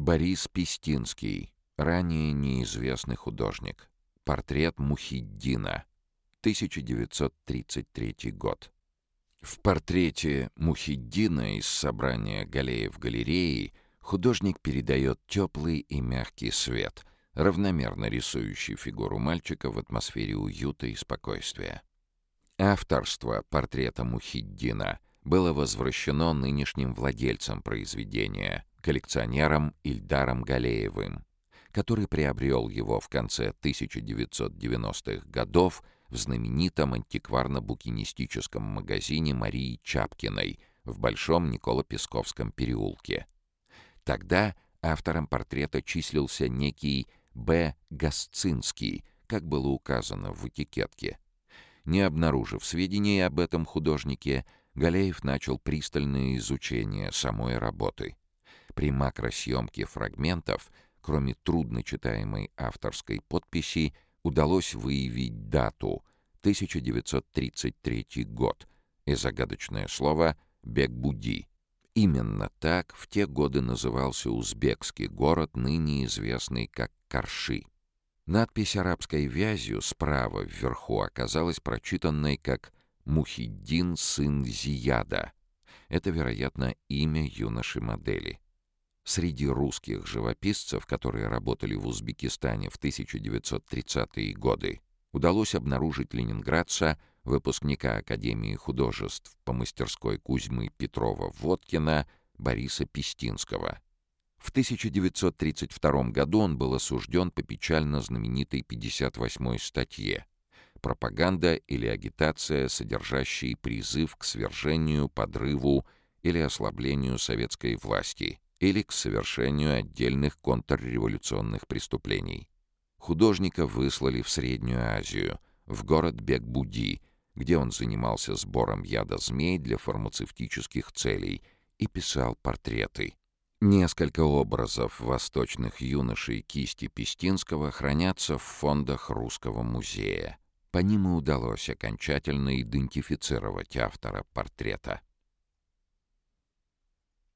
Борис Пестинский, ранее неизвестный художник. Портрет Мухиддина, 1933 год. В портрете Мухиддина из собрания Галеев галереи художник передает теплый и мягкий свет, равномерно рисующий фигуру мальчика в атмосфере уюта и спокойствия. Авторство портрета Мухиддина было возвращено нынешним владельцам произведения, коллекционером Ильдаром Галеевым, который приобрел его в конце 1990-х годов в знаменитом антикварно-букинистическом магазине Марии Чапкиной в Большом Николо-Песковском переулке. Тогда автором портрета числился некий Б. Гасцинский, как было указано в этикетке. Не обнаружив сведений об этом художнике, Галеев начал пристальное изучение самой работы. При макросъемке фрагментов, кроме трудночитаемой авторской подписи, удалось выявить дату 1933 год и загадочное слово «Бекбуди». Именно так в те годы назывался узбекский город, ныне известный как Карши. Надпись арабской вязью справа вверху оказалась прочитанной как «Мухиддин, сын Зияда». Это, вероятно, имя юноши-модели. Среди русских живописцев, которые работали в Узбекистане в 1930-е годы, удалось обнаружить ленинградца, выпускника Академии художеств по мастерской Кузьмы Петрова-Водкина Бориса Пестинского. В 1932 году он был осужден по печально знаменитой 58-й статье «Пропаганда или агитация, содержащие призыв к свержению, подрыву или ослаблению советской власти» или к совершению отдельных контрреволюционных преступлений. Художника выслали в Среднюю Азию, в город Бекбуди, где он занимался сбором яда змей для фармацевтических целей и писал портреты. Несколько образов восточных юношей кисти Пестинского хранятся в фондах Русского музея. По ним и удалось окончательно идентифицировать автора портрета.